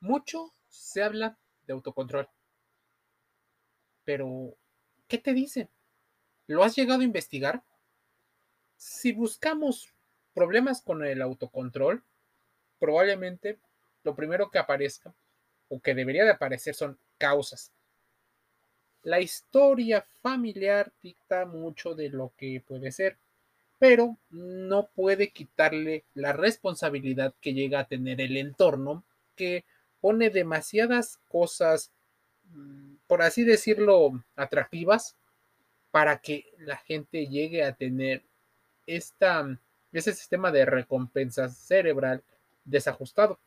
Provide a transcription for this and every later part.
Mucho se habla de autocontrol. Pero, ¿qué te dice? ¿Lo has llegado a investigar? Si buscamos problemas con el autocontrol, probablemente lo primero que aparezca o que debería de aparecer son causas. La historia familiar dicta mucho de lo que puede ser, pero no puede quitarle la responsabilidad que llega a tener el entorno que pone demasiadas cosas, mm, por así decirlo, atractivas para que la gente llegue a tener esta, ese sistema de recompensa cerebral desajustado.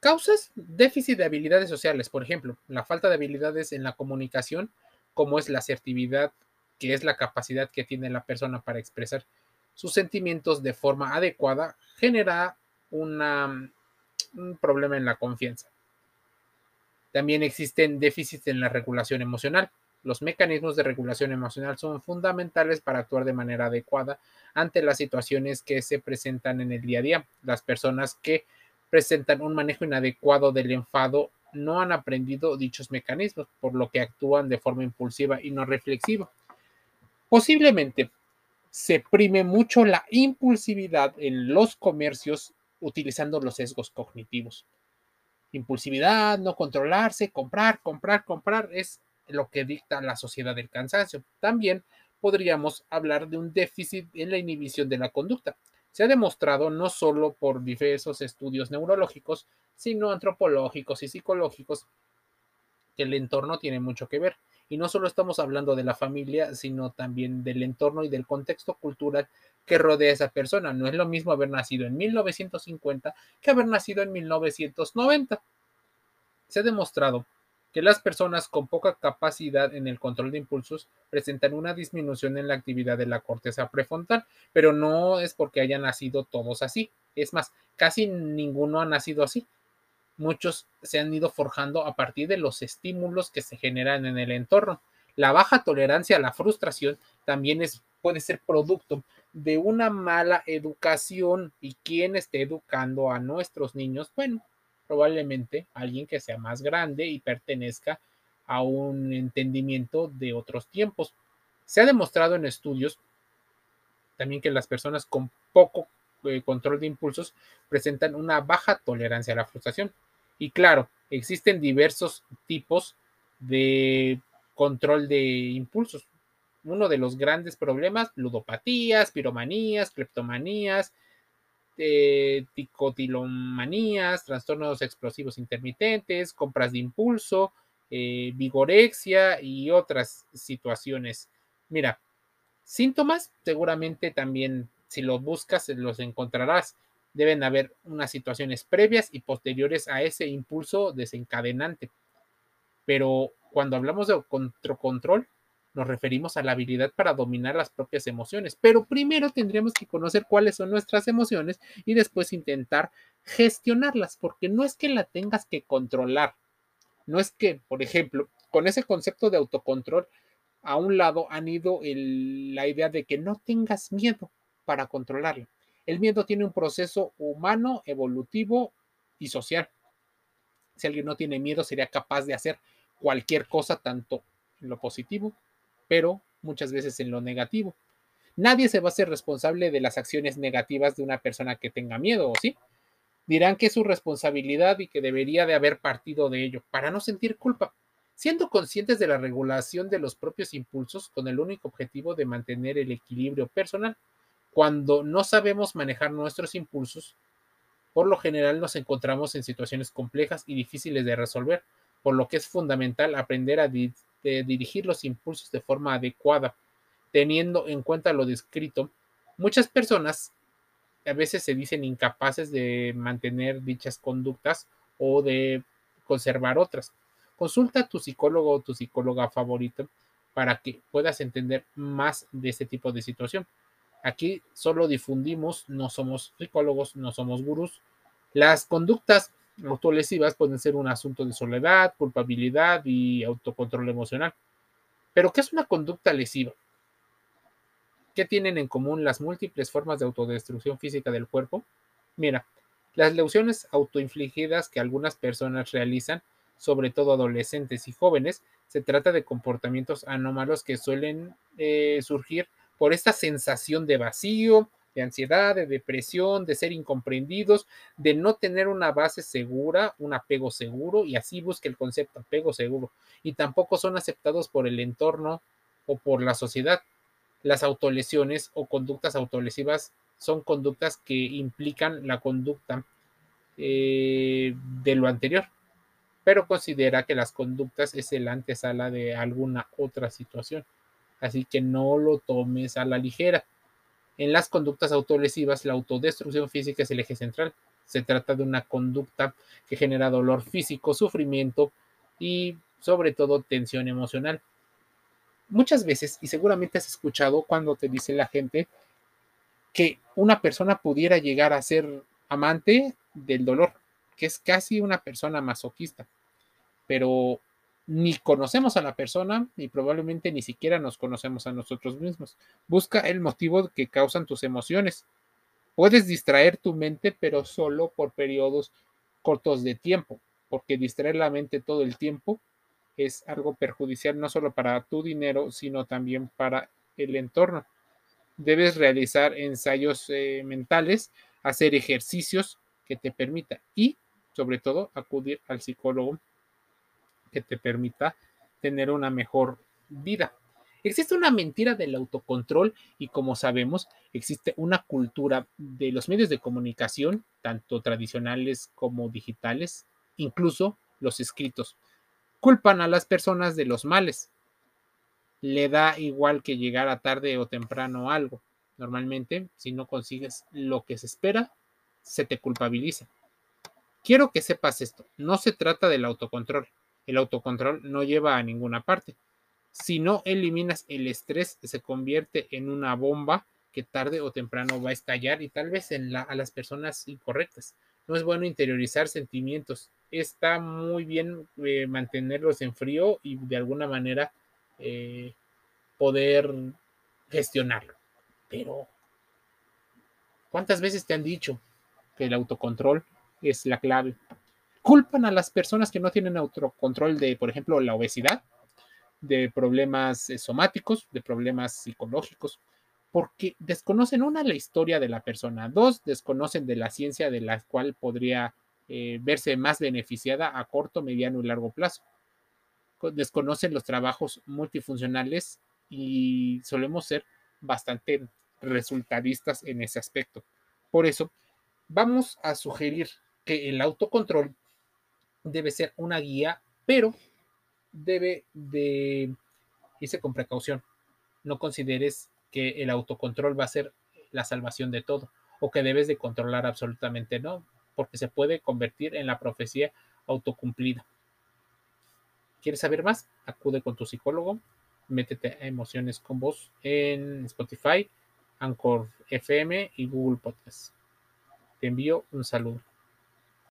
Causas déficit de habilidades sociales, por ejemplo, la falta de habilidades en la comunicación, como es la asertividad, que es la capacidad que tiene la persona para expresar sus sentimientos de forma adecuada, genera una, un problema en la confianza. También existen déficits en la regulación emocional. Los mecanismos de regulación emocional son fundamentales para actuar de manera adecuada ante las situaciones que se presentan en el día a día. Las personas que presentan un manejo inadecuado del enfado no han aprendido dichos mecanismos, por lo que actúan de forma impulsiva y no reflexiva. Posiblemente se prime mucho la impulsividad en los comercios utilizando los sesgos cognitivos. Impulsividad, no controlarse, comprar, comprar, comprar es lo que dicta la sociedad del cansancio. También podríamos hablar de un déficit en la inhibición de la conducta. Se ha demostrado no solo por diversos estudios neurológicos, sino antropológicos y psicológicos que el entorno tiene mucho que ver. Y no solo estamos hablando de la familia, sino también del entorno y del contexto cultural que rodea a esa persona. No es lo mismo haber nacido en 1950 que haber nacido en 1990. Se ha demostrado que las personas con poca capacidad en el control de impulsos presentan una disminución en la actividad de la corteza prefrontal, pero no es porque hayan nacido todos así. Es más, casi ninguno ha nacido así. Muchos se han ido forjando a partir de los estímulos que se generan en el entorno. La baja tolerancia a la frustración también es, puede ser producto de una mala educación y quién esté educando a nuestros niños, bueno, probablemente alguien que sea más grande y pertenezca a un entendimiento de otros tiempos. Se ha demostrado en estudios también que las personas con poco eh, control de impulsos presentan una baja tolerancia a la frustración. Y claro, existen diversos tipos de control de impulsos uno de los grandes problemas, ludopatías, piromanías, cleptomanías, eh, ticotilomanías, trastornos explosivos intermitentes, compras de impulso, eh, vigorexia y otras situaciones. Mira, síntomas seguramente también si los buscas los encontrarás. Deben haber unas situaciones previas y posteriores a ese impulso desencadenante. Pero cuando hablamos de control, nos referimos a la habilidad para dominar las propias emociones. Pero primero tendríamos que conocer cuáles son nuestras emociones y después intentar gestionarlas, porque no es que la tengas que controlar. No es que, por ejemplo, con ese concepto de autocontrol, a un lado han ido la idea de que no tengas miedo para controlarlo. El miedo tiene un proceso humano, evolutivo y social. Si alguien no tiene miedo, sería capaz de hacer cualquier cosa, tanto en lo positivo pero muchas veces en lo negativo. Nadie se va a ser responsable de las acciones negativas de una persona que tenga miedo, ¿o sí? Dirán que es su responsabilidad y que debería de haber partido de ello para no sentir culpa, siendo conscientes de la regulación de los propios impulsos con el único objetivo de mantener el equilibrio personal. Cuando no sabemos manejar nuestros impulsos, por lo general nos encontramos en situaciones complejas y difíciles de resolver, por lo que es fundamental aprender a dirigir los impulsos de forma adecuada, teniendo en cuenta lo descrito. Muchas personas a veces se dicen incapaces de mantener dichas conductas o de conservar otras. Consulta a tu psicólogo o tu psicóloga favorito para que puedas entender más de este tipo de situación. Aquí solo difundimos, no somos psicólogos, no somos gurús. Las conductas autolesivas pueden ser un asunto de soledad, culpabilidad y autocontrol emocional. Pero, ¿qué es una conducta lesiva? ¿Qué tienen en común las múltiples formas de autodestrucción física del cuerpo? Mira, Las lesiones autoinfligidas que algunas personas realizan, sobre todo adolescentes y jóvenes, se trata de comportamientos anómalos que suelen eh, surgir por esta sensación de vacío, de ansiedad, de depresión, de ser incomprendidos, de no tener una base segura, un apego seguro, y así busca el concepto apego seguro. Y tampoco son aceptados por el entorno o por la sociedad. Las autolesiones o conductas autolesivas son conductas que implican la conducta eh, de lo anterior, pero considera que las conductas es el antesala de alguna otra situación. Así que no lo tomes a la ligera. En las conductas autolesivas, la autodestrucción física es el eje central. Se trata de una conducta que genera dolor físico, sufrimiento y sobre todo tensión emocional. Muchas veces, y seguramente has escuchado cuando te dice la gente que una persona pudiera llegar a ser amante del dolor, que es casi una persona masoquista, pero ni conocemos a la persona ni probablemente ni siquiera nos conocemos a nosotros mismos. Busca el motivo que causan tus emociones. Puedes distraer tu mente, pero solo por periodos cortos de tiempo, porque distraer la mente todo el tiempo es algo perjudicial no solo para tu dinero, sino también para el entorno. Debes realizar ensayos eh, mentales, hacer ejercicios que te permita y, sobre todo, acudir al psicólogo que te permita tener una mejor vida. Existe una mentira del autocontrol y como sabemos, existe una cultura de los medios de comunicación, tanto tradicionales como digitales, incluso los escritos. Culpan a las personas de los males. Le da igual que llegara tarde o temprano algo. Normalmente, si no consigues lo que se espera, se te culpabiliza. Quiero que sepas esto, no se trata del autocontrol, el autocontrol no lleva a ninguna parte. Si no eliminas el estrés, se convierte en una bomba que tarde o temprano va a estallar y tal vez en a las personas incorrectas. No es bueno interiorizar sentimientos. Está muy bien eh, mantenerlos en frío y de alguna manera eh, poder gestionarlo. Pero, ¿cuántas veces te han dicho que el autocontrol es la clave? Culpan a las personas que no tienen autocontrol de, por ejemplo, la obesidad, de problemas eh, somáticos, de problemas psicológicos, porque desconocen una la historia de la persona, dos desconocen de la ciencia de la cual podría eh, verse más beneficiada a corto, mediano y largo plazo. Desconocen los trabajos multifuncionales y solemos ser bastante resultadistas en ese aspecto. Por eso, vamos a sugerir que el autocontrol debe ser una guía, pero debe de irse con precaución. No consideres que el autocontrol va a ser la salvación de todo o que debes de controlar absolutamente no, porque se puede convertir en la profecía autocumplida. ¿Quieres saber más? Acude con tu psicólogo, métete a Emociones con Voz en Spotify, Anchor FM y Google Podcast. Te envío un saludo.